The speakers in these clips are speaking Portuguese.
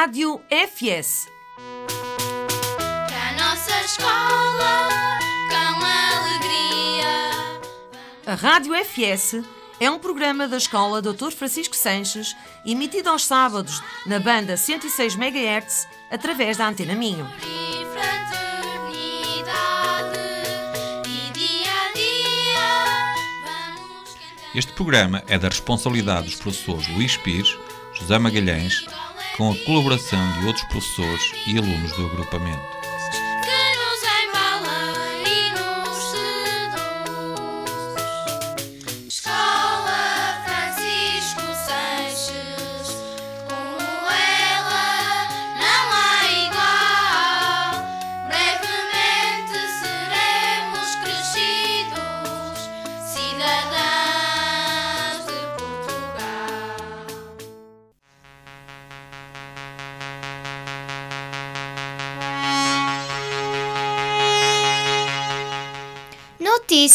Rádio FS. Para a nossa escola, com alegria. A Rádio FS é um programa da Escola Dr. Francisco Sanches, emitido aos sábados na banda 106 MHz através da Antena Minho. Este programa é da responsabilidade dos professores Luís Pires, José Magalhães, com a colaboração de outros professores e alunos do agrupamento.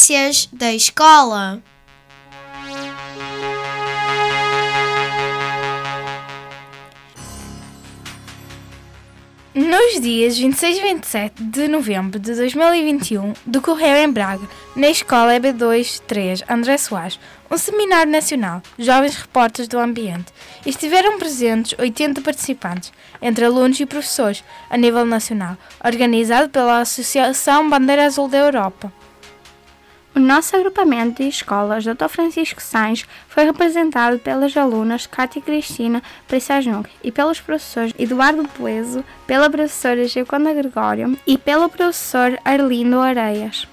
Notícias da escola. Nos dias 26 e 27 de novembro de 2021, decorreu em Braga, na Escola EB2-3 André Soares, um seminário nacional, Jovens Repórteres do Ambiente. Estiveram presentes 80 participantes, entre alunos e professores, a nível nacional, organizado pela Associação Bandeira Azul da Europa. O nosso agrupamento de escolas Dr. Francisco Sainz foi representado pelas alunas Cátia Cristina Prissajnuk e pelos professores Eduardo Poeso, pela professora Gioconda Gregório e pelo professor Arlindo Areias.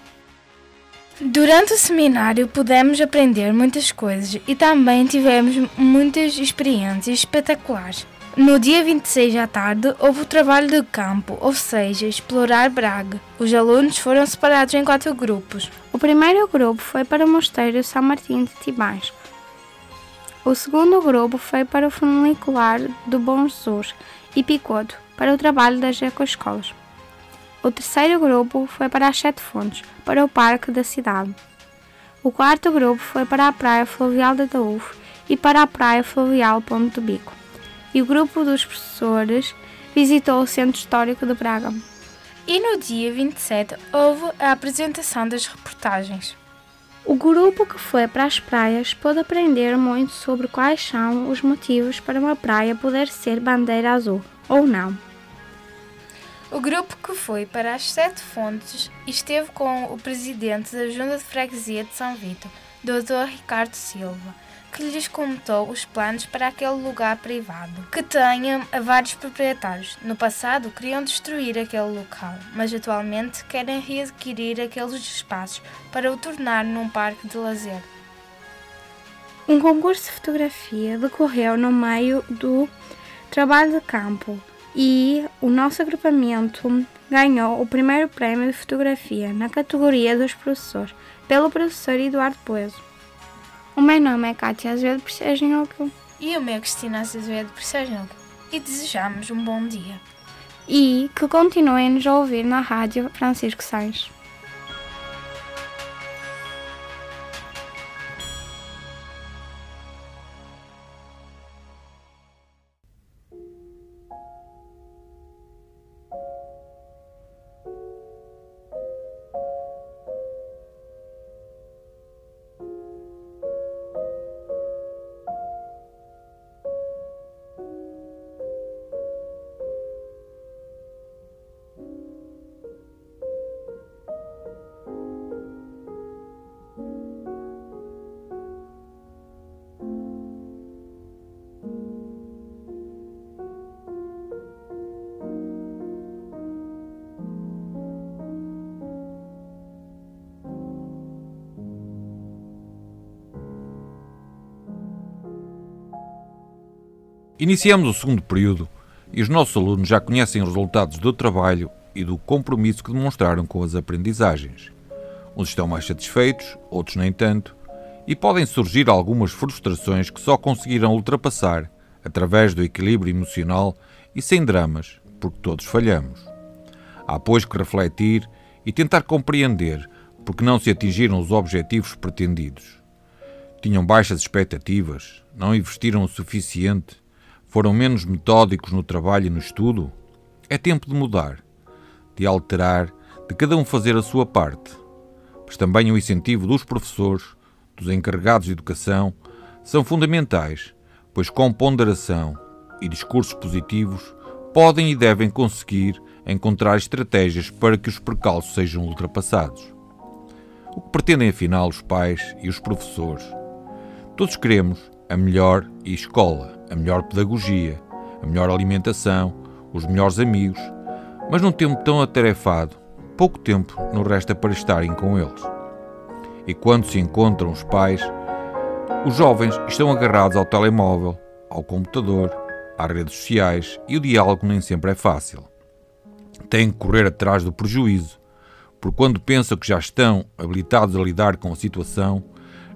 Durante o seminário pudemos aprender muitas coisas e também tivemos muitas experiências espetaculares. No dia 26 à tarde houve o trabalho de campo, ou seja, explorar Braga. Os alunos foram separados em quatro grupos. O primeiro grupo foi para o Mosteiro São Martim de Tibães. O segundo grupo foi para o funicular do Bom Jesus e Picoto, para o trabalho das ecoescolas. O terceiro grupo foi para as Sete Fontes, para o Parque da cidade. O quarto grupo foi para a Praia Fluvial de Taúfo e para a Praia Fluvial Ponte do Bico. E o grupo dos professores visitou o Centro Histórico de Braga. E no dia 27 houve a apresentação das reportagens. O grupo que foi para as praias pôde aprender muito sobre quais são os motivos para uma praia poder ser bandeira azul ou não. O grupo que foi para as Sete Fontes esteve com o presidente da Junta de Freguesia de São Vito, Dr. Ricardo Silva, que lhes contou os planos para aquele lugar privado, que tenha vários proprietários. No passado queriam destruir aquele local, mas atualmente querem readquirir aqueles espaços para o tornar num parque de lazer. Um concurso de fotografia decorreu no meio do trabalho de campo e o nosso agrupamento ganhou o primeiro prémio de fotografia na categoria dos professores, pelo professor Eduardo Poeso. O meu nome é Kátia Azevedo Preciaginhoco E o meu Cristina Azevedo Preciaginho. E desejamos um bom dia. e que continuem nos a ouvir na rádio Francisco Sainz. Iniciamos o segundo período e os nossos alunos já conhecem os resultados do trabalho e do compromisso que demonstraram com as aprendizagens. Uns estão mais satisfeitos, outros nem tanto, e podem surgir algumas frustrações que só conseguirão ultrapassar através do equilíbrio emocional e sem dramas, porque todos falhamos. Há, pois, que refletir e tentar compreender porque não se atingiram os objetivos pretendidos. Tinham baixas expectativas, não investiram o suficiente, Foram menos metódicos no trabalho e no estudo? É tempo de mudar, de alterar, de cada um fazer a sua parte. Mas também o incentivo dos professores, dos encarregados de educação, são fundamentais, pois com ponderação e discursos positivos podem e devem conseguir encontrar estratégias para que os percalços sejam ultrapassados. O que pretendem afinal os pais e os professores? Todos queremos a melhor escola, a melhor pedagogia, a melhor alimentação, os melhores amigos, mas num tempo tão atarefado, pouco tempo nos resta para estarem com eles. E quando se encontram os pais, os jovens estão agarrados ao telemóvel, ao computador, às redes sociais e o diálogo nem sempre é fácil. Têm que correr atrás do prejuízo, porque quando pensam que já estão habilitados a lidar com a situação,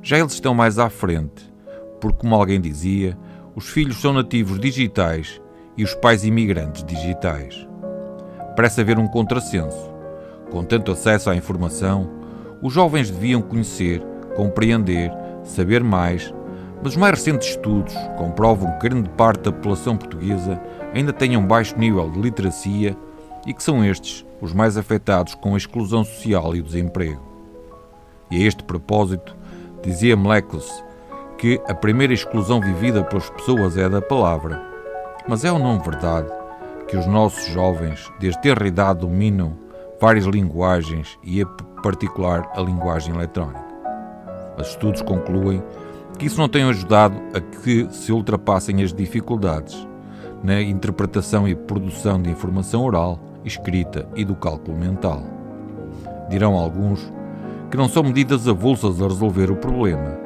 já eles estão mais à frente, porque, como alguém dizia, os filhos são nativos digitais e os pais imigrantes digitais. Parece haver um contrassenso. Com tanto acesso à informação, os jovens deviam conhecer, compreender, saber mais, mas os mais recentes estudos comprovam que grande parte da população portuguesa ainda tem um baixo nível de literacia e que são estes os mais afetados com a exclusão social e o desemprego. E a este propósito, dizia Mlecos que a primeira exclusão vivida pelas pessoas é a da palavra. Mas é ou não verdade que os nossos jovens, desde ter idade, dominam várias linguagens e, em particular, a linguagem eletrónica? Os estudos concluem que isso não tem ajudado a que se ultrapassem as dificuldades na interpretação e produção de informação oral, escrita e do cálculo mental. Dirão alguns que não são medidas avulsas a resolver o problema,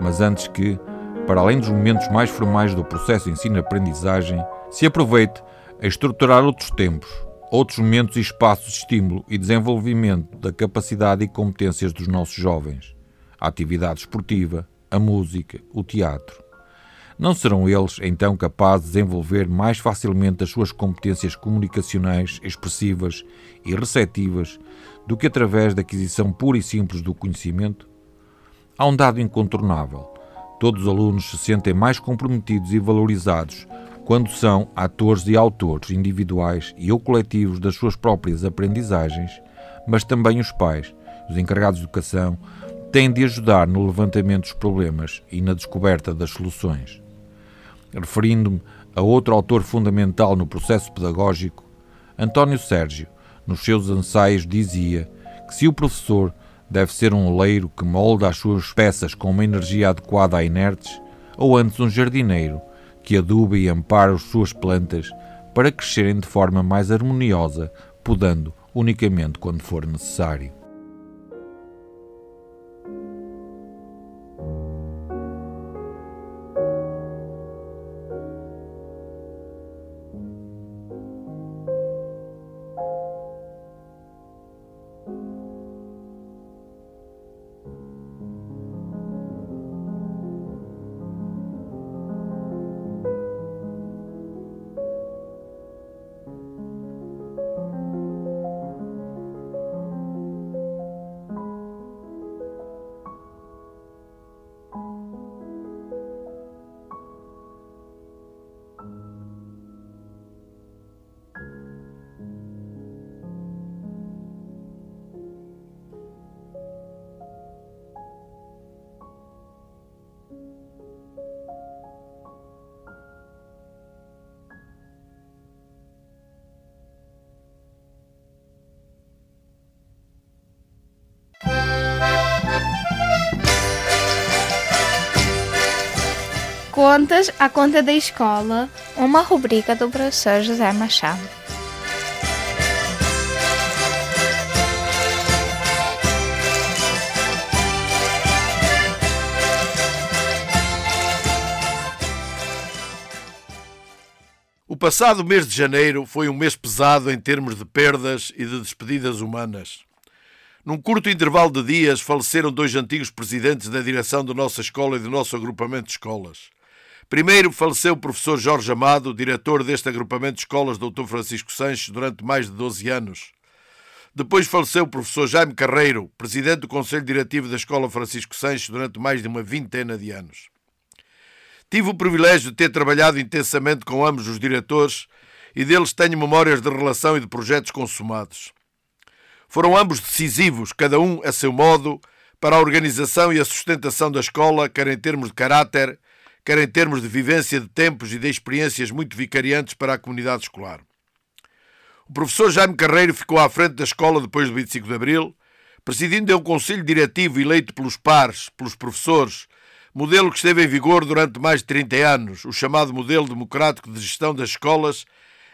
mas antes que, para além dos momentos mais formais do processo de ensino-aprendizagem, se aproveite a estruturar outros tempos, outros momentos e espaços de estímulo e desenvolvimento da capacidade e competências dos nossos jovens, a atividade esportiva, a música, o teatro. Não serão eles então capazes de desenvolver mais facilmente as suas competências comunicacionais, expressivas e receptivas do que através da aquisição pura e simples do conhecimento? Há um dado incontornável. Todos os alunos se sentem mais comprometidos e valorizados quando são atores e autores individuais e ou coletivos das suas próprias aprendizagens, mas também os pais, os encarregados de educação, têm de ajudar no levantamento dos problemas e na descoberta das soluções. Referindo-me a outro autor fundamental no processo pedagógico, António Sérgio, nos seus ensaios, dizia que se o professor deve ser um oleiro que molda as suas peças com uma energia adequada a inertes, ou antes um jardineiro que aduba e ampara as suas plantas para crescerem de forma mais harmoniosa, podando unicamente quando for necessário. Contas à conta da escola, uma rubrica do professor José Machado. O passado mês de janeiro foi um mês pesado em termos de perdas e de despedidas humanas. Num curto intervalo de dias, faleceram dois antigos presidentes da direção da nossa escola e do nosso agrupamento de escolas. Primeiro faleceu o professor Jorge Amado, diretor deste agrupamento de escolas Dr. Francisco Sanches durante mais de 12 anos. Depois faleceu o professor Jaime Carreiro, presidente do Conselho Diretivo da Escola Francisco Sanches durante mais de uma vintena de anos. Tive o privilégio de ter trabalhado intensamente com ambos os diretores e deles tenho memórias de relação e de projetos consumados. Foram ambos decisivos, cada um a seu modo, para a organização e a sustentação da escola, quer em termos de caráter, quer em termos de vivência de tempos e de experiências muito vicariantes para a comunidade escolar. O professor Jaime Carreiro ficou à frente da escola depois do 25 de Abril, presidindo um conselho diretivo eleito pelos pares, pelos professores, modelo que esteve em vigor durante mais de 30 anos, o chamado modelo democrático de gestão das escolas,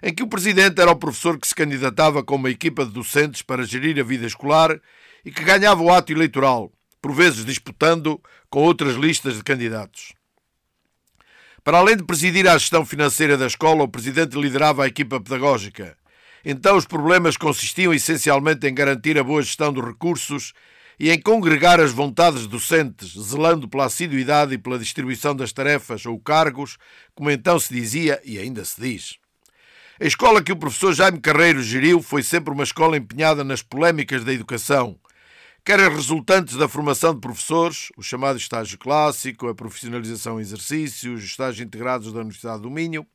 em que o presidente era o professor que se candidatava com uma equipa de docentes para gerir a vida escolar e que ganhava o ato eleitoral, por vezes disputando com outras listas de candidatos. Para além de presidir a gestão financeira da escola, o presidente liderava a equipa pedagógica. Então os problemas consistiam essencialmente em garantir a boa gestão dos recursos e em congregar as vontades docentes, zelando pela assiduidade e pela distribuição das tarefas ou cargos, como então se dizia e ainda se diz. A escola que o professor Jaime Carreiro geriu foi sempre uma escola empenhada nas polémicas da educação, quer as resultantes da formação de professores, o chamado estágio clássico, a profissionalização em exercícios, os estágios integrados da Universidade do Minho,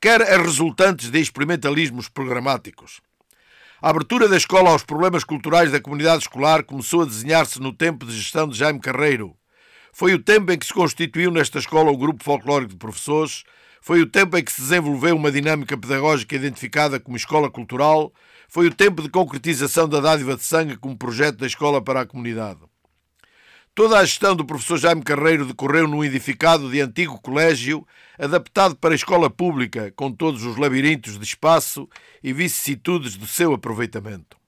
quer as resultantes de experimentalismos programáticos. A abertura da escola aos problemas culturais da comunidade escolar começou a desenhar-se no tempo de gestão de Jaime Carreiro. Foi o tempo em que se constituiu nesta escola o grupo folclórico de professores, foi o tempo em que se desenvolveu uma dinâmica pedagógica identificada como escola cultural, foi o tempo de concretização da dádiva de sangue como projeto da escola para a comunidade. Toda a gestão do professor Jaime Carreiro decorreu num edificado de antigo colégio, adaptado para a escola pública, com todos os labirintos de espaço e vicissitudes do seu aproveitamento.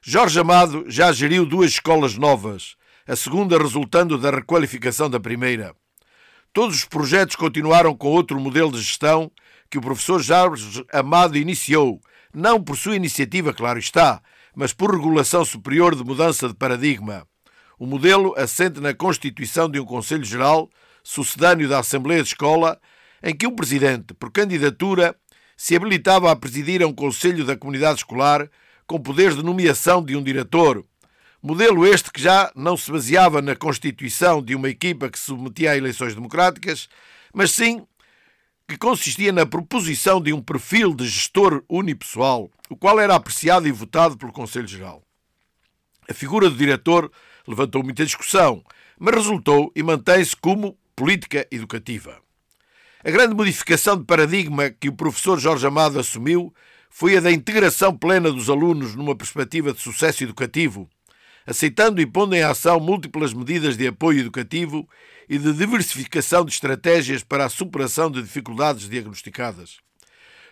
Jorge Amado já geriu duas escolas novas, a segunda resultando da requalificação da primeira. Todos os projetos continuaram com outro modelo de gestão que o professor Jorge Amado iniciou, não por sua iniciativa, claro está, mas por regulação superior de mudança de paradigma. O modelo assente na constituição de um Conselho Geral, sucedâneo da Assembleia de Escola, em que um presidente, por candidatura, se habilitava a presidir a um Conselho da Comunidade Escolar com poderes de nomeação de um diretor. Modelo este que já não se baseava na constituição de uma equipa que se submetia a eleições democráticas, mas sim que consistia na proposição de um perfil de gestor unipessoal, o qual era apreciado e votado pelo Conselho Geral. A figura do diretor levantou muita discussão, mas resultou e mantém-se como política educativa. A grande modificação de paradigma que o professor Jorge Amado assumiu foi a da integração plena dos alunos numa perspectiva de sucesso educativo, aceitando e pondo em ação múltiplas medidas de apoio educativo e de diversificação de estratégias para a superação de dificuldades diagnosticadas.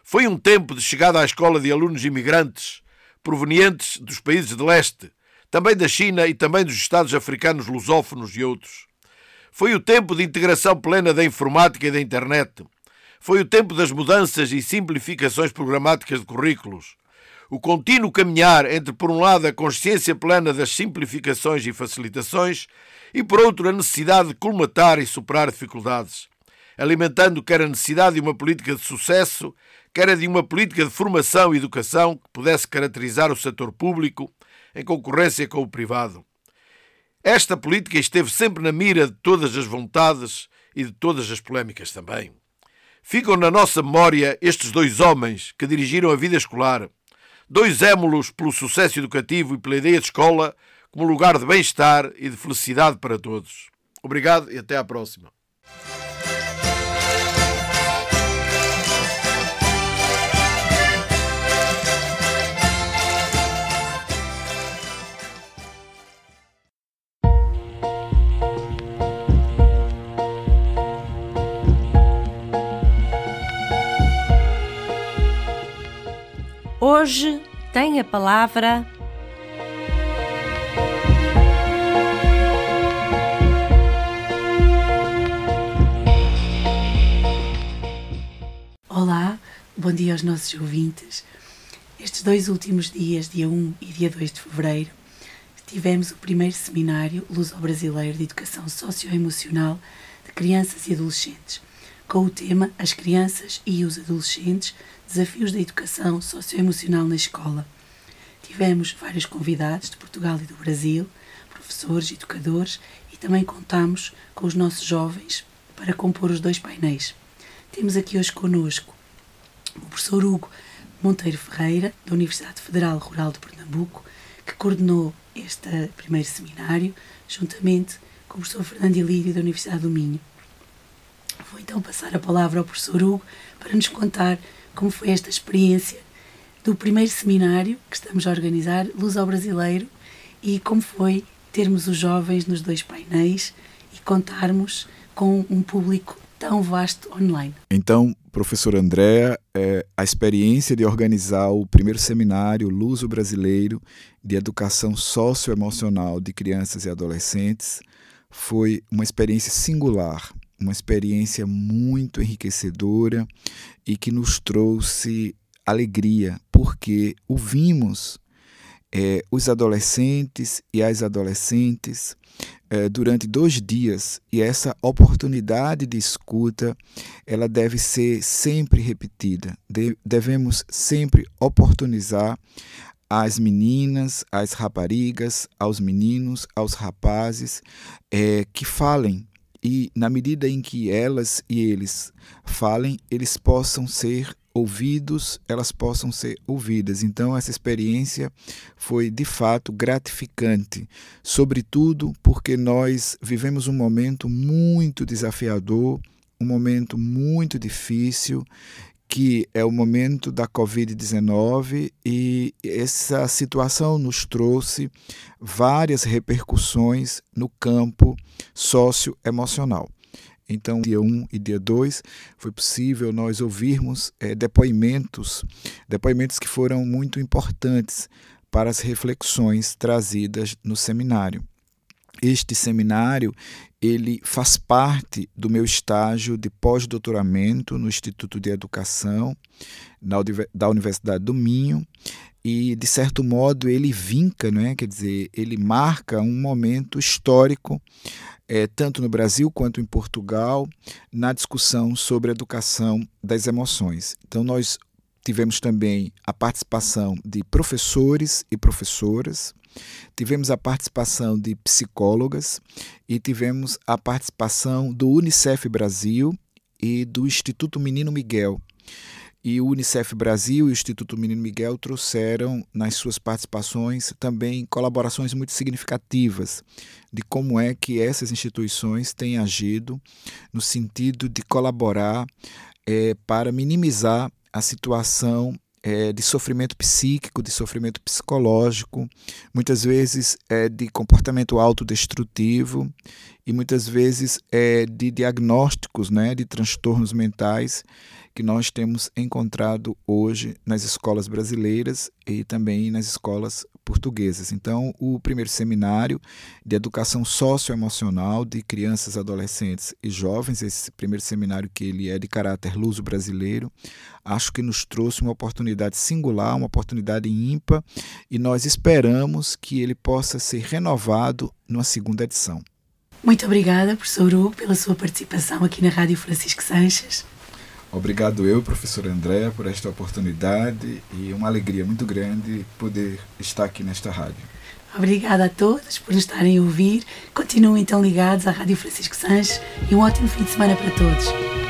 Foi um tempo de chegada à escola de alunos imigrantes, provenientes dos países de leste, também da China e também dos Estados africanos lusófonos e outros. Foi o tempo de integração plena da informática e da internet. Foi o tempo das mudanças e simplificações programáticas de currículos. O contínuo caminhar entre, por um lado, a consciência plena das simplificações e facilitações e, por outro, a necessidade de colmatar e superar dificuldades, alimentando quer a necessidade de uma política de sucesso, quer a de uma política de formação e educação que pudesse caracterizar o setor público em concorrência com o privado. Esta política esteve sempre na mira de todas as vontades e de todas as polémicas também. Ficam na nossa memória estes dois homens que dirigiram a vida escolar, dois émulos pelo sucesso educativo e pela ideia de escola como lugar de bem-estar e de felicidade para todos. Obrigado e até à próxima. Hoje tem a palavra bom dia aos nossos ouvintes. Estes dois últimos dias, dia 1 e dia 2 de fevereiro, tivemos o primeiro seminário Luso-Brasileiro de Educação Socioemocional de Crianças e Adolescentes, com o tema As Crianças e os Adolescentes Desafios da Educação Socioemocional na Escola. Tivemos vários convidados de Portugal e do Brasil, professores, educadores e também contamos com os nossos jovens para compor os dois painéis. Temos aqui hoje conosco o professor Hugo Monteiro Ferreira, da Universidade Federal Rural de Pernambuco, que coordenou este primeiro seminário, juntamente com o professor Fernando Ilírio, da Universidade do Minho. Vou então passar a palavra ao professor Hugo para nos contar como foi esta experiência do primeiro seminário que estamos a organizar, Luz ao Brasileiro, e como foi termos os jovens nos dois painéis e contarmos com um público tão vasto online. Então, professor Andréa, é, a experiência de organizar o primeiro seminário Luso Brasileiro de Educação Socioemocional de Crianças e Adolescentes foi uma experiência singular, uma experiência muito enriquecedora e que nos trouxe alegria, porque ouvimos é, os adolescentes e as adolescentes é, durante dois dias e essa oportunidade de escuta ela deve ser sempre repetida. De, devemos sempre oportunizar às meninas, às raparigas, aos meninos, aos rapazes é, que falem e na medida em que elas e eles falem, eles possam ser ouvidos, elas possam ser ouvidas. Então, essa experiência foi de fato gratificante, sobretudo porque nós vivemos um momento muito desafiador, um momento muito difícil que é o momento da Covid-19 e essa situação nos trouxe várias repercussões no campo socioemocional. Então, dia 1 um e dia 2, foi possível nós ouvirmos é, depoimentos, depoimentos que foram muito importantes para as reflexões trazidas no seminário. Este seminário ele faz parte do meu estágio de pós-doutoramento no Instituto de Educação da Universidade do Minho e de certo modo ele vinca, não é? Quer dizer, ele marca um momento histórico é, tanto no Brasil quanto em Portugal na discussão sobre a educação das emoções. Então nós tivemos também a participação de professores e professoras, tivemos a participação de psicólogas e tivemos a participação do Unicef Brasil e do Instituto Menino Miguel. E o Unicef Brasil e o Instituto Menino Miguel trouxeram nas suas participações também colaborações muito significativas de como é que essas instituições têm agido no sentido de colaborar é, para minimizar a situação é, de sofrimento psíquico, de sofrimento psicológico, muitas vezes é, de comportamento autodestrutivo e muitas vezes é, de diagnósticos né, de transtornos mentais que nós temos encontrado hoje nas escolas brasileiras e também nas escolas portuguesas. Então, o primeiro seminário de educação socioemocional de crianças, adolescentes e jovens, esse primeiro seminário que ele é de caráter luso brasileiro, acho que nos trouxe uma oportunidade singular, uma oportunidade ímpar, e nós esperamos que ele possa ser renovado numa segunda edição. Muito obrigada, professor Hugo, pela sua participação aqui na Rádio Francisco Sanches. Obrigado eu, professor André, por esta oportunidade e uma alegria muito grande poder estar aqui nesta rádio. Obrigada a todos por nos estarem a ouvir. Continuem então ligados à Rádio Francisco Sanches e um ótimo fim de semana para todos.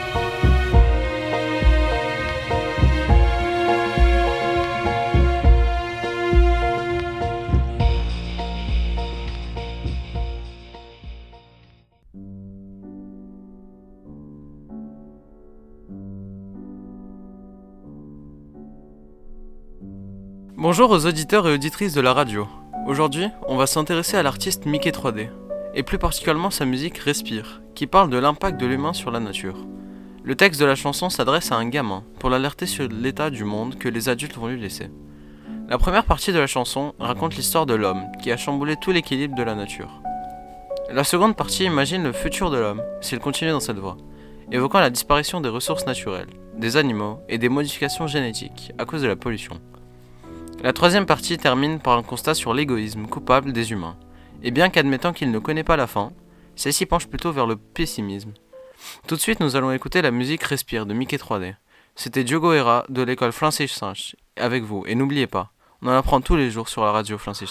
Bonjour aux auditeurs et auditrices de la radio. Aujourd'hui, on va s'intéresser à l'artiste Mickey 3D, et plus particulièrement sa musique Respire, qui parle de l'impact de l'humain sur la nature. Le texte de la chanson s'adresse à un gamin pour l'alerter sur l'état du monde que les adultes vont lui laisser. La première partie de la chanson raconte l'histoire de l'homme qui a chamboulé tout l'équilibre de la nature. La seconde partie imagine le futur de l'homme s'il continue dans cette voie, évoquant la disparition des ressources naturelles, des animaux et des modifications génétiques à cause de la pollution. La troisième partie termine par un constat sur l'égoïsme coupable des humains. Et bien qu'admettant qu'il ne connaît pas la fin, celle-ci penche plutôt vers le pessimisme. Tout de suite, nous allons écouter la musique Respire de Mickey 3D. C'était Diogo Hera de l'école Sanche avec vous. Et n'oubliez pas, on en apprend tous les jours sur la radio Francis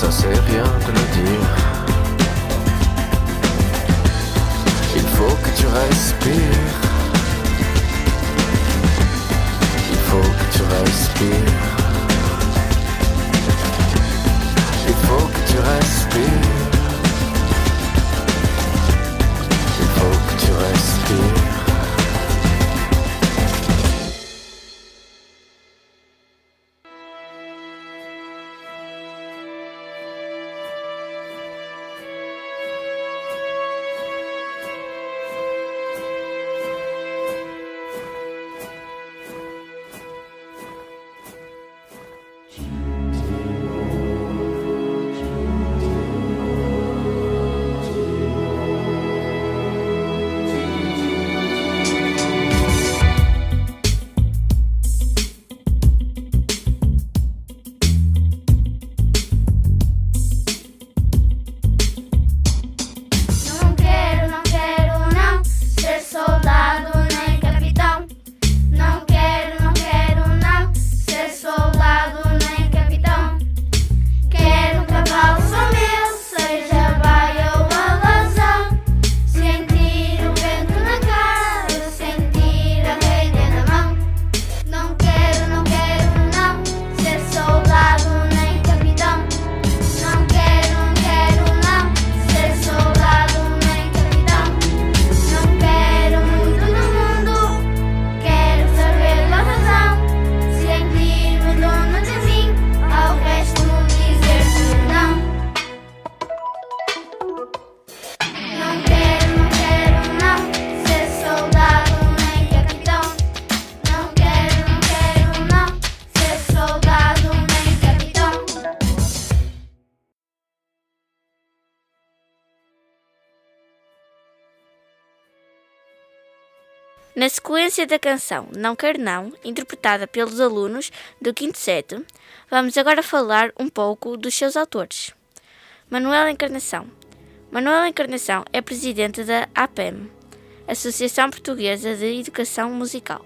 Ça c'est rien de le dire. Il faut que tu respires. Il faut que tu respires. Il faut que tu respires. Il faut que tu respires. Sequência da canção Não Quero Não, interpretada pelos alunos do quinto set, vamos agora falar um pouco dos seus autores. Manuela Encarnação. Manuela Encarnação é presidente da APEM, Associação Portuguesa de Educação Musical.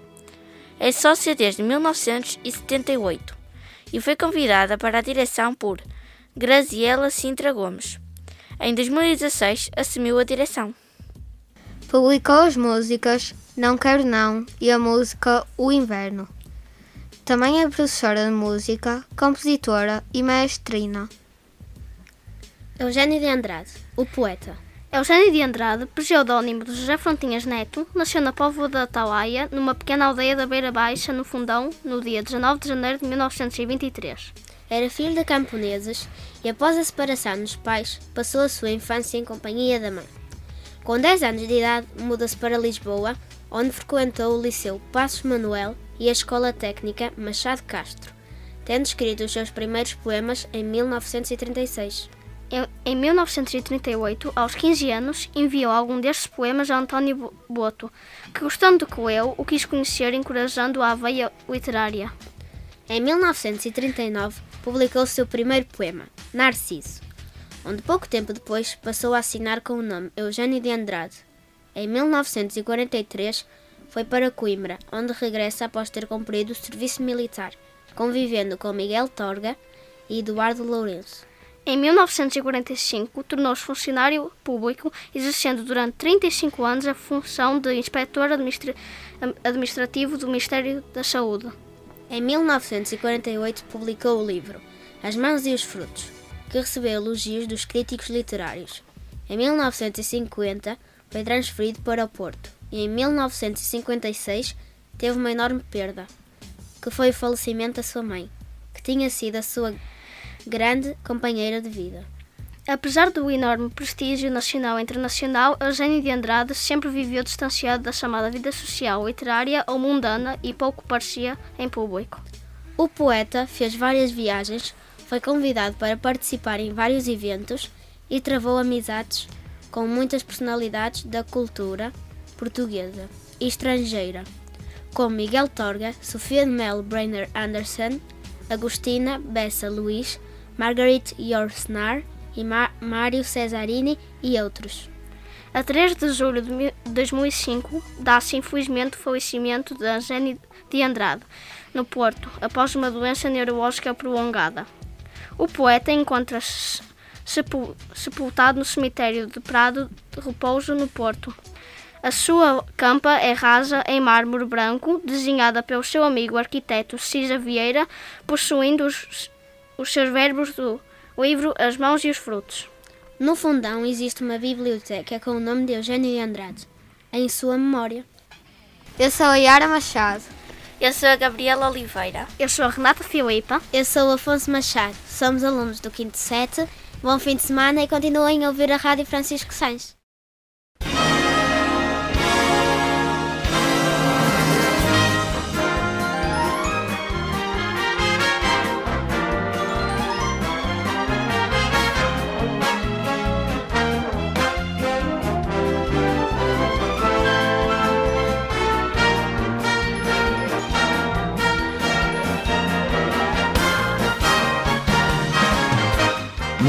É sócia desde 1978 e foi convidada para a direção por Graziela Sintra Gomes. Em 2016 assumiu a direção. Publicou as músicas Não Quero Não e a música O Inverno. Também é professora de música, compositora e maestrina. Eugênio de Andrade, o poeta. Eugênio de Andrade, pseudónimo de José Frontinhas Neto, nasceu na Póvoa da Atalaia, numa pequena aldeia da Beira Baixa, no Fundão, no dia 19 de janeiro de 1923. Era filho de camponeses e, após a separação dos pais, passou a sua infância em companhia da mãe. Com 10 anos de idade, muda-se para Lisboa, onde frequentou o Liceu Passos Manuel e a Escola Técnica Machado Castro, tendo escrito os seus primeiros poemas em 1936. Em 1938, aos 15 anos, enviou algum destes poemas a António Boto, que, gostando do que leu, o quis conhecer, encorajando-o à veia literária. Em 1939, publicou seu primeiro poema, Narciso, onde pouco tempo depois passou a assinar com o nome Eugênio de Andrade. Em 1943, foi para Coimbra, onde regressa após ter cumprido o serviço militar, convivendo com Miguel Torga e Eduardo Lourenço. Em 1945, tornou-se funcionário público, exercendo durante 35 anos a função de inspetor administra administrativo do Ministério da Saúde. Em 1948, publicou o livro As Mãos e os Frutos, que recebeu elogios dos críticos literários. Em 1950, foi transferido para o Porto e em 1956 teve uma enorme perda, que foi o falecimento da sua mãe, que tinha sido a sua grande companheira de vida. Apesar do enorme prestígio nacional e internacional, Eugênio de Andrade sempre viveu distanciado da chamada vida social, literária ou mundana e pouco parecia em público. O poeta fez várias viagens, foi convidado para participar em vários eventos e travou amizades com muitas personalidades da cultura portuguesa e estrangeira, como Miguel Torga, Sofia de Mel Brainer Anderson, Agostina Bessa Luís, Margaret Yorsnar e Mário Cesarini e outros. A 3 de julho de 2005, dá-se infelizmente o falecimento de Angénie de Andrade, no Porto, após uma doença neurológica prolongada. O poeta encontra-se sepultado no cemitério de Prado de Repouso, no Porto. A sua campa é rasa em mármore branco, desenhada pelo seu amigo arquiteto Cisa Vieira, possuindo os, os seus verbos do livro As Mãos e os Frutos. No fundão existe uma biblioteca com o nome de Eugênio de Andrade, em sua memória. Eu sou a Yara Machado. Eu sou a Gabriela Oliveira. Eu sou a Renata Filipa. Eu sou o Afonso Machado. Somos alunos do quinto set. Bom fim de semana e continuem a ouvir a Rádio Francisco Sainz.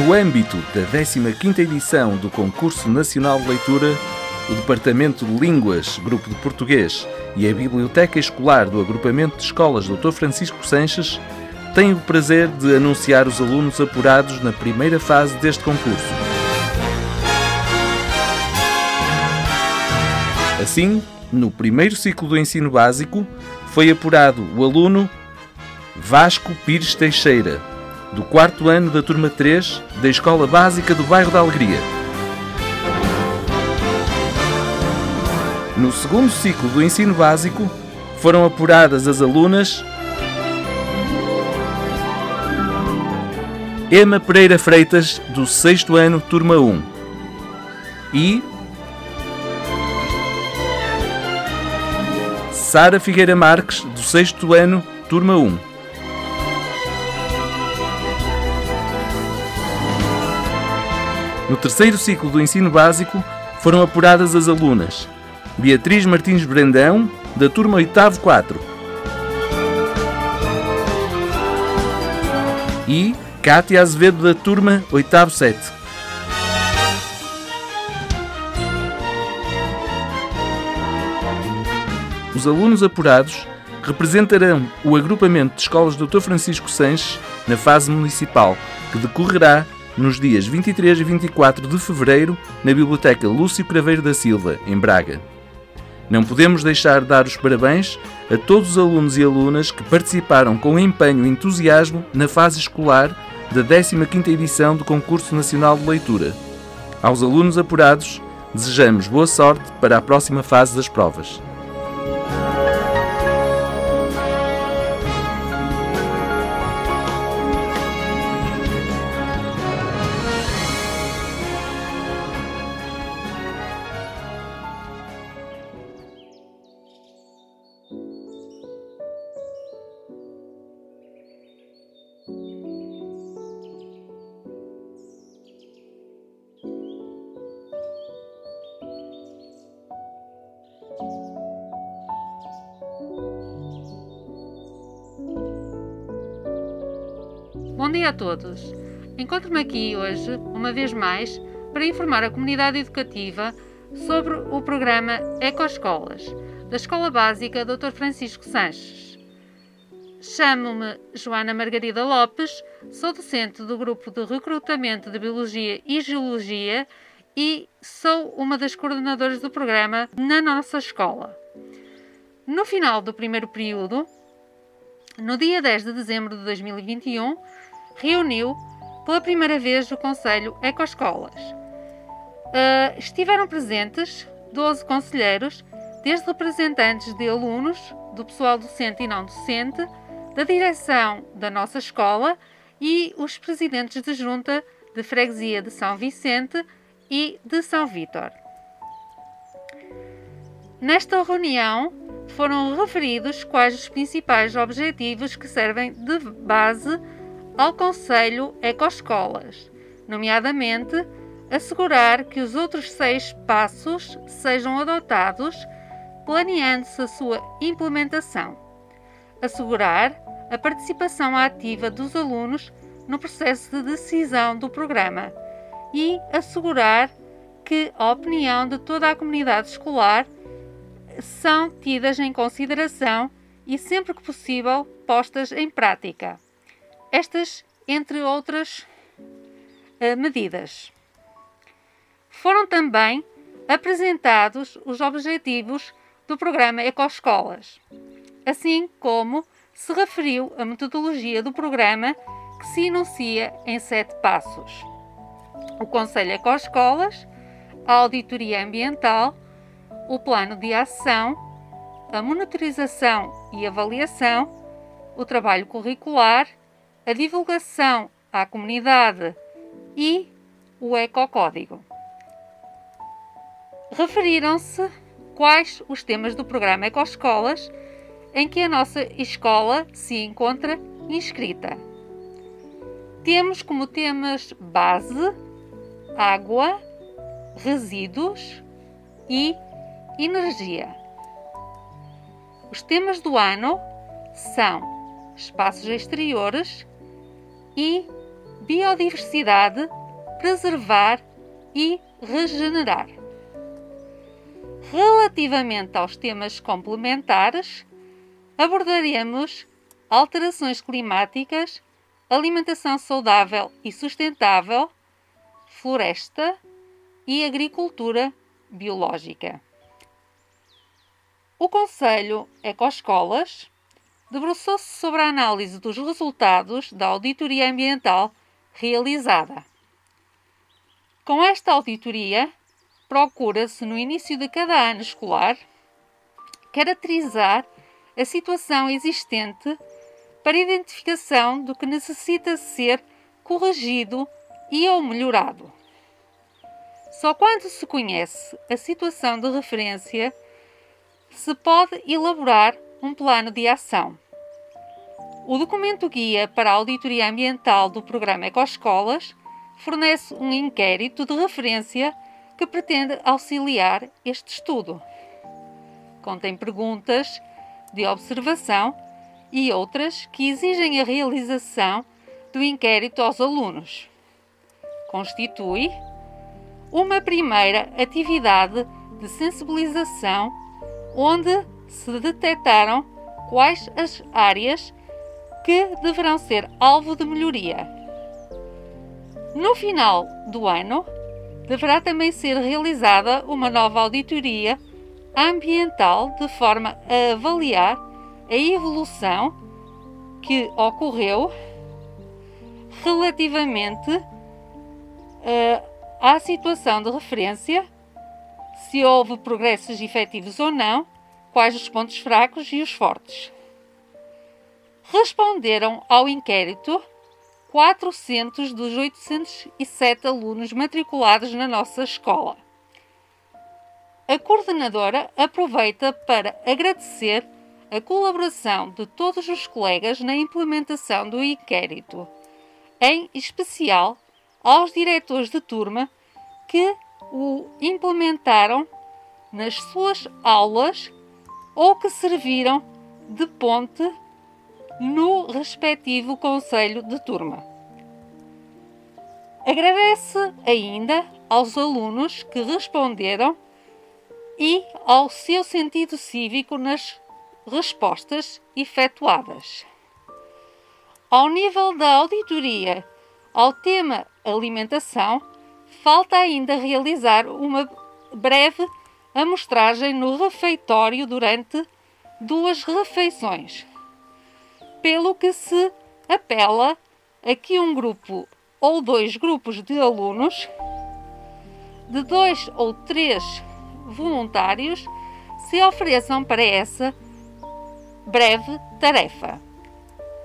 No âmbito da 15ª edição do Concurso Nacional de Leitura, o Departamento de Línguas, Grupo de Português e a Biblioteca Escolar do Agrupamento de Escolas Dr. Francisco Sanches têm o prazer de anunciar os alunos apurados na primeira fase deste concurso. Assim, no primeiro ciclo do ensino básico, foi apurado o aluno Vasco Pires Teixeira, do quarto ano da turma 3 da Escola Básica do Bairro da Alegria. No segundo ciclo do ensino básico, foram apuradas as alunas Emma Pereira Freitas, do sexto ano, turma 1, e Sara Figueira Marques, do sexto ano, turma 1. No terceiro ciclo do ensino básico, foram apuradas as alunas Beatriz Martins Brandão, da turma 8 4. E Cátia Azevedo, da turma 8 7. Os alunos apurados representarão o agrupamento de escolas Dr. Francisco Sanches na fase municipal, que decorrerá nos dias 23 e 24 de fevereiro na Biblioteca Lúcio Craveiro da Silva, em Braga. Não podemos deixar de dar os parabéns a todos os alunos e alunas que participaram com empenho e entusiasmo na fase escolar da 15ª edição do Concurso Nacional de Leitura. Aos alunos apurados, desejamos boa sorte para a próxima fase das provas. Dia a todos. Encontro-me aqui hoje, uma vez mais, para informar a comunidade educativa sobre o programa Ecoescolas, da Escola Básica Dr. Francisco Sanches. Chamo-me Joana Margarida Lopes, sou docente do grupo de recrutamento de Biologia e Geologia e sou uma das coordenadoras do programa na nossa escola. No final do primeiro período, no dia 10 de dezembro de 2021, reuniu pela primeira vez o Conselho Ecoescolas. Uh, estiveram presentes 12 conselheiros, desde representantes de alunos, do pessoal docente e não docente, da direção da nossa escola e os presidentes de junta de freguesia de São Vicente e de São Vítor. Nesta reunião foram referidos quais os principais objetivos que servem de base ao Conselho Ecoescolas, nomeadamente assegurar que os outros seis passos sejam adotados, planeando-se a sua implementação, assegurar a participação ativa dos alunos no processo de decisão do programa e assegurar que a opinião de toda a comunidade escolar são tidas em consideração e, sempre que possível, postas em prática. Estas, entre outras uh, medidas. Foram também apresentados os objetivos do programa Ecoescolas, assim como se referiu a metodologia do programa que se enuncia em sete passos. O Conselho Ecoescolas, a auditoria ambiental, o plano de ação, a monitorização e avaliação, o trabalho curricular, a divulgação à comunidade e o ecocódigo. Referiram-se quais os temas do programa Ecoescolas em que a nossa escola se encontra inscrita. Temos como temas base água, resíduos e energia. Os temas do ano são espaços exteriores e biodiversidade, preservar e regenerar. Relativamente aos temas complementares, abordaremos alterações climáticas, alimentação saudável e sustentável, floresta e agricultura biológica. O Conselho Ecoescolas debruçou-se sobre a análise dos resultados da auditoria ambiental realizada. Com esta auditoria, procura-se, no início de cada ano escolar, caracterizar a situação existente para identificação do que necessita ser corrigido e ou melhorado. Só quando se conhece a situação de referência se pode elaborar um plano de ação. O documento guia para a auditoria ambiental do programa Ecoescolas fornece um inquérito de referência que pretende auxiliar este estudo. contém perguntas de observação e outras que exigem a realização do inquérito aos alunos. Constitui uma primeira atividade de sensibilização onde se detectaram quais as áreas que deverão ser alvo de melhoria. No final do ano, deverá também ser realizada uma nova auditoria ambiental de forma a avaliar a evolução que ocorreu relativamente uh, à situação de referência, se houve progressos efetivos ou não, quais os pontos fracos e os fortes. Responderam ao inquérito 400 dos 807 alunos matriculados na nossa escola. A coordenadora aproveita para agradecer a colaboração de todos os colegas na implementação do inquérito, em especial aos diretores de turma que o implementaram nas suas aulas ou que serviram de ponte no respectivo conselho de turma. Agradece ainda aos alunos que responderam e ao seu sentido cívico nas respostas efetuadas. Ao nível da auditoria ao tema alimentação, falta ainda realizar uma breve amostragem no refeitório durante duas refeições, pelo que se apela a que um grupo ou dois grupos de alunos, de dois ou três voluntários, se ofereçam para essa breve tarefa.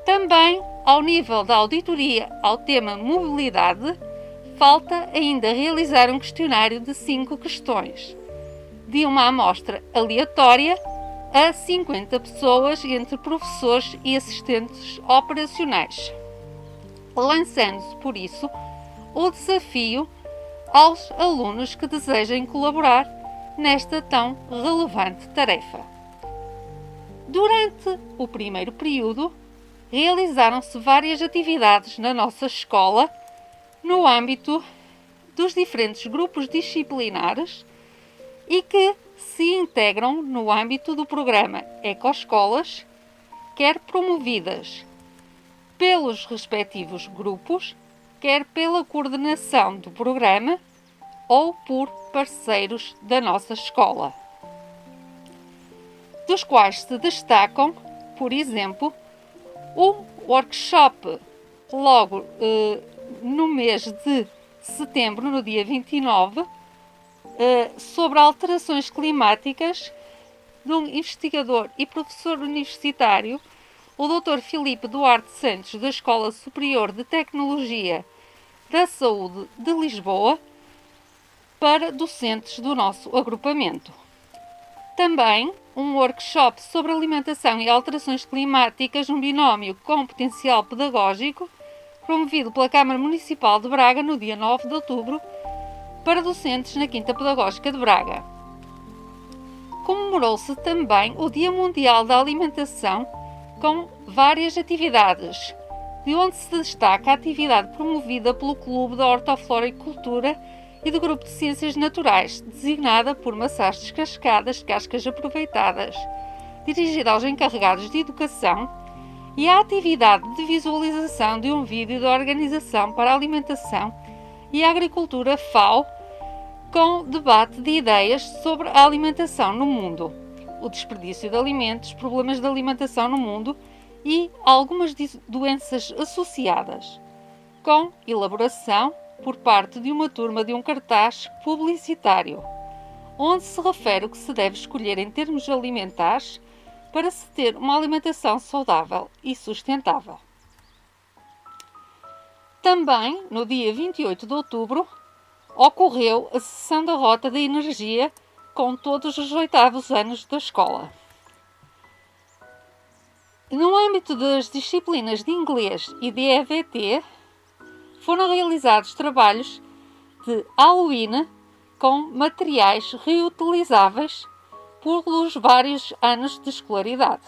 Também, ao nível da auditoria ao tema mobilidade, falta ainda realizar um questionário de cinco questões, de uma amostra aleatória a 50 pessoas entre professores e assistentes operacionais, lançando-se, por isso, o desafio aos alunos que desejem colaborar nesta tão relevante tarefa. Durante o primeiro período, realizaram-se várias atividades na nossa escola no âmbito dos diferentes grupos disciplinares e que se integram no âmbito do programa Ecoescolas, quer promovidas pelos respectivos grupos, quer pela coordenação do programa ou por parceiros da nossa escola dos quais se destacam, por exemplo, um workshop logo eh, no mês de setembro, no dia 29, eh, sobre alterações climáticas de um investigador e professor universitário, o Dr. Filipe Duarte Santos, da Escola Superior de Tecnologia da Saúde de Lisboa, para docentes do nosso agrupamento. Também um workshop sobre alimentação e alterações climáticas num binómio com potencial pedagógico, promovido pela Câmara Municipal de Braga no dia 9 de outubro, para docentes na Quinta Pedagógica de Braga. Comemorou-se também o Dia Mundial da Alimentação com várias atividades, de onde se destaca a atividade promovida pelo Clube da Hortofloricultura e do Grupo de Ciências Naturais, designada por maçãs descascadas de cascas aproveitadas, dirigida aos encarregados de educação, e a atividade de visualização de um vídeo da Organização para a Alimentação e a Agricultura FAO, com debate de ideias sobre a alimentação no mundo, o desperdício de alimentos, problemas de alimentação no mundo e algumas doenças associadas, com elaboração por parte de uma turma de um cartaz publicitário, onde se refere o que se deve escolher em termos alimentares para se ter uma alimentação saudável e sustentável. Também, no dia 28 de outubro, ocorreu a sessão da Rota da Energia com todos os oitavos anos da escola. No âmbito das disciplinas de inglês e de EVT, foram realizados trabalhos de Halloween com materiais reutilizáveis pelos vários anos de escolaridade.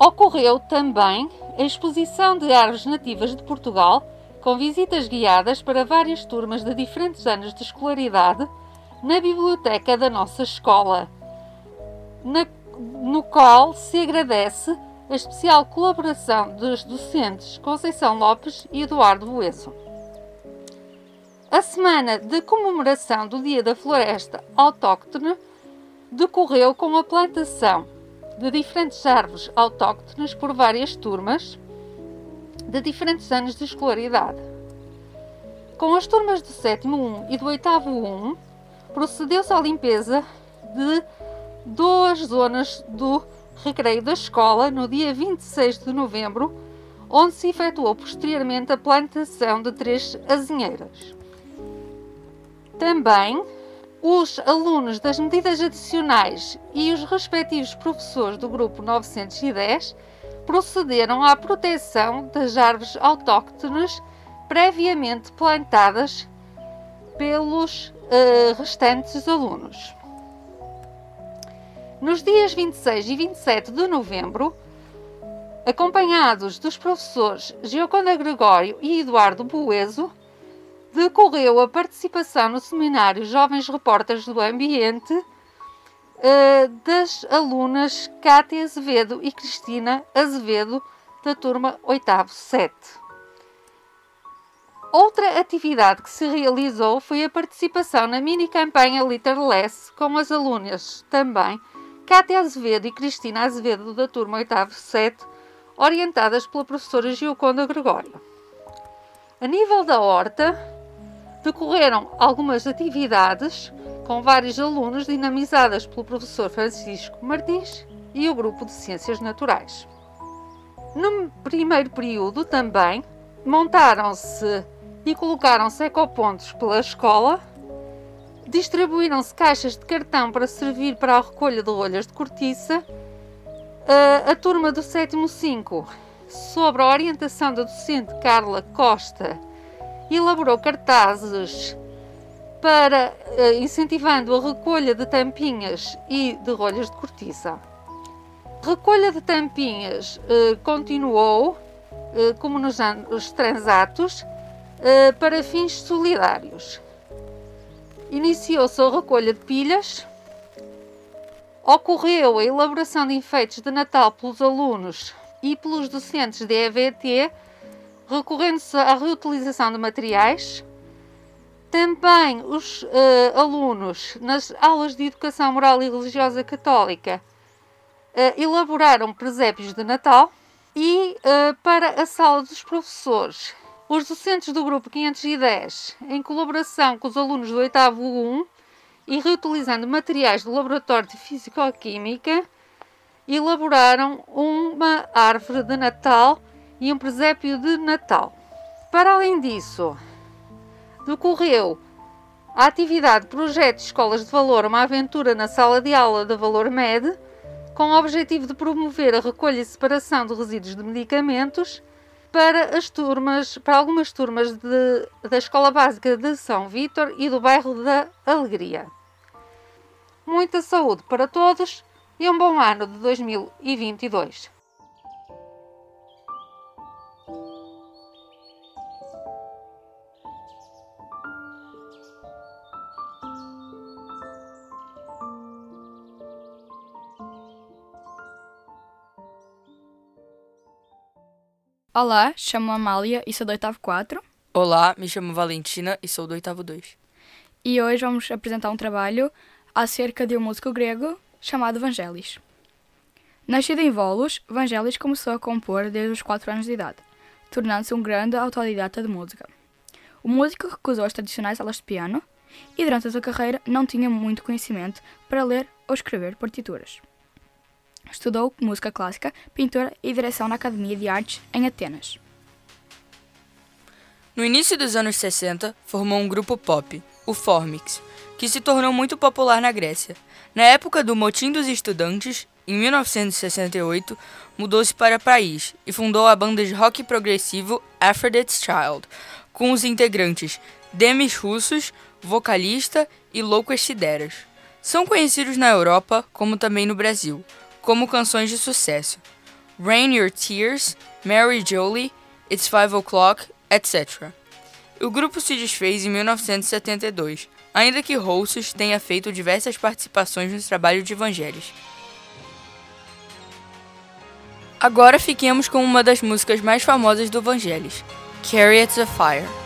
Ocorreu também a exposição de árvores nativas de Portugal, com visitas guiadas para várias turmas de diferentes anos de escolaridade na biblioteca da nossa escola, na, no qual se agradece a especial colaboração dos docentes Conceição Lopes e Eduardo Buesso. A semana de comemoração do Dia da Floresta Autóctone decorreu com a plantação de diferentes árvores autóctones por várias turmas de diferentes anos de escolaridade. Com as turmas do sétimo 1 e do oitavo 1, procedeu-se à limpeza de duas zonas do recreio da escola no dia 26 de novembro, onde se efetuou posteriormente a plantação de três azinheiras. Também os alunos das medidas adicionais e os respectivos professores do grupo 910 procederam à proteção das árvores autóctones previamente plantadas pelos uh, restantes alunos. Nos dias 26 e 27 de novembro, acompanhados dos professores Gioconda Gregório e Eduardo Bueso, decorreu a participação no seminário Jovens Repórteres do Ambiente uh, das alunas Cátia Azevedo e Cristina Azevedo, da turma 8-7. Outra atividade que se realizou foi a participação na mini-campanha Literless com as alunas também Cátia Azevedo e Cristina Azevedo, da turma 8-7, orientadas pela professora Gioconda Gregório. A nível da horta, decorreram algumas atividades com vários alunos dinamizadas pelo professor Francisco Martins e o grupo de Ciências Naturais. No primeiro período também montaram-se e colocaram-se ecopontos pela escola, distribuíram-se caixas de cartão para servir para a recolha de rolhas de cortiça. A, turma do sétimo 5, sob a orientação da docente Carla Costa, elaborou cartazes para uh, incentivando a recolha de tampinhas e de rolhas de cortiça. Recolha de tampinhas uh, continuou, uh, como nos anos transatos, para fins solidários. Iniciou-se a recolha de pilhas, ocorreu a elaboração de enfeites de Natal pelos alunos e pelos docentes de EVT recorrendo-se à reutilização de materiais. Também os uh, alunos, nas aulas de educação moral e religiosa católica, uh, elaboraram presépios de Natal. E uh, para a sala dos professores, os docentes do grupo 510, em colaboração com os alunos do 8 1 e reutilizando materiais do laboratório de Físico-Química, elaboraram uma árvore de Natal e um presépio de Natal. Para além disso, decorreu a atividade Projeto Escolas de Valor, uma aventura na sala de aula da Valor Med, com o objetivo de promover a recolha e separação de resíduos de medicamentos para as turmas, para algumas turmas de, da Escola Básica de São Vítor e do bairro da Alegria. Muita saúde para todos e um bom ano de 2022. Olá, chamo-me Amália e sou do oitavo 4. Olá, me chamo Valentina e sou do oitavo 2. E hoje vamos apresentar um trabalho acerca de um músico grego chamado Vangelis. Nascido em Volos, Vangelis começou a compor desde os 4 anos de idade, tornando-se um grande autodidata de música. O músico recusou as tradicionais aulas de piano e durante a sua carreira não tinha muito conhecimento para ler ou escrever partituras. Estudou música clássica, pintura e direção na Academia de Artes em Atenas. No início dos anos 60, formou um grupo pop, o Formix, que se tornou muito popular na Grécia. Na época do Motim dos Estudantes, em 1968, mudou-se para Paris e fundou a banda de rock progressivo Aphrodite's Child, com os integrantes Demis Russos, vocalista e Loucas Sideras. São conhecidos na Europa, como também no Brasil, como canções de sucesso. Rain Your Tears, Mary Jolie, It's Five O'Clock, etc. O grupo se desfez em 1972, ainda que Hosts tenha feito diversas participações no trabalho de Evangelis. Agora fiquemos com uma das músicas mais famosas do Vangelis, Chariots of Fire.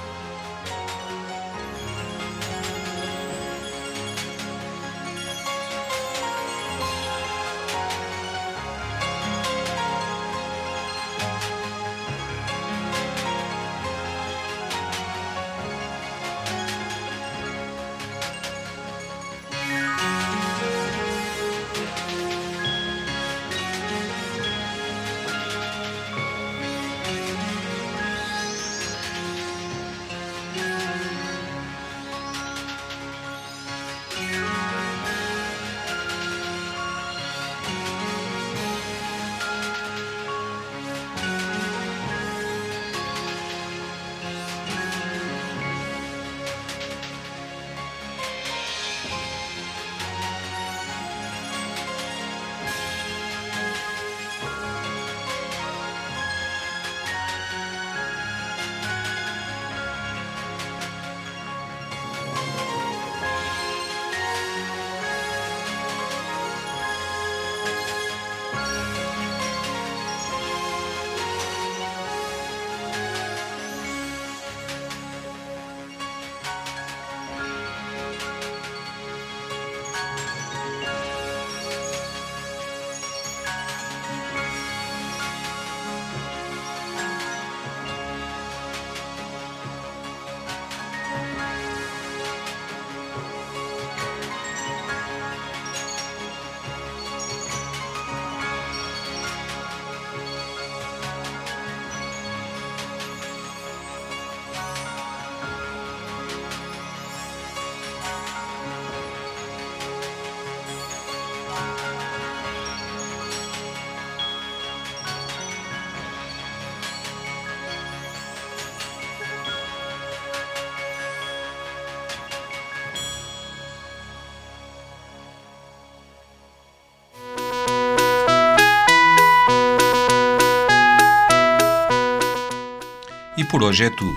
Por hoje é tudo.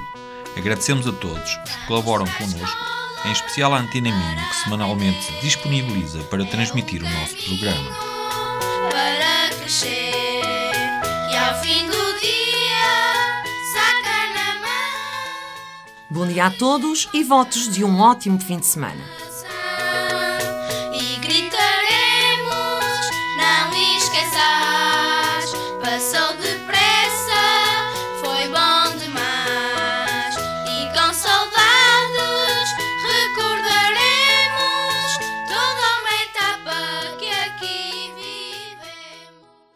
Agradecemos a todos os que colaboram connosco, em especial a Antena Minho, que semanalmente se disponibiliza para transmitir o nosso programa. para crescer e ao fim do dia saca na mão. Bom dia a todos e votos de um ótimo fim de semana.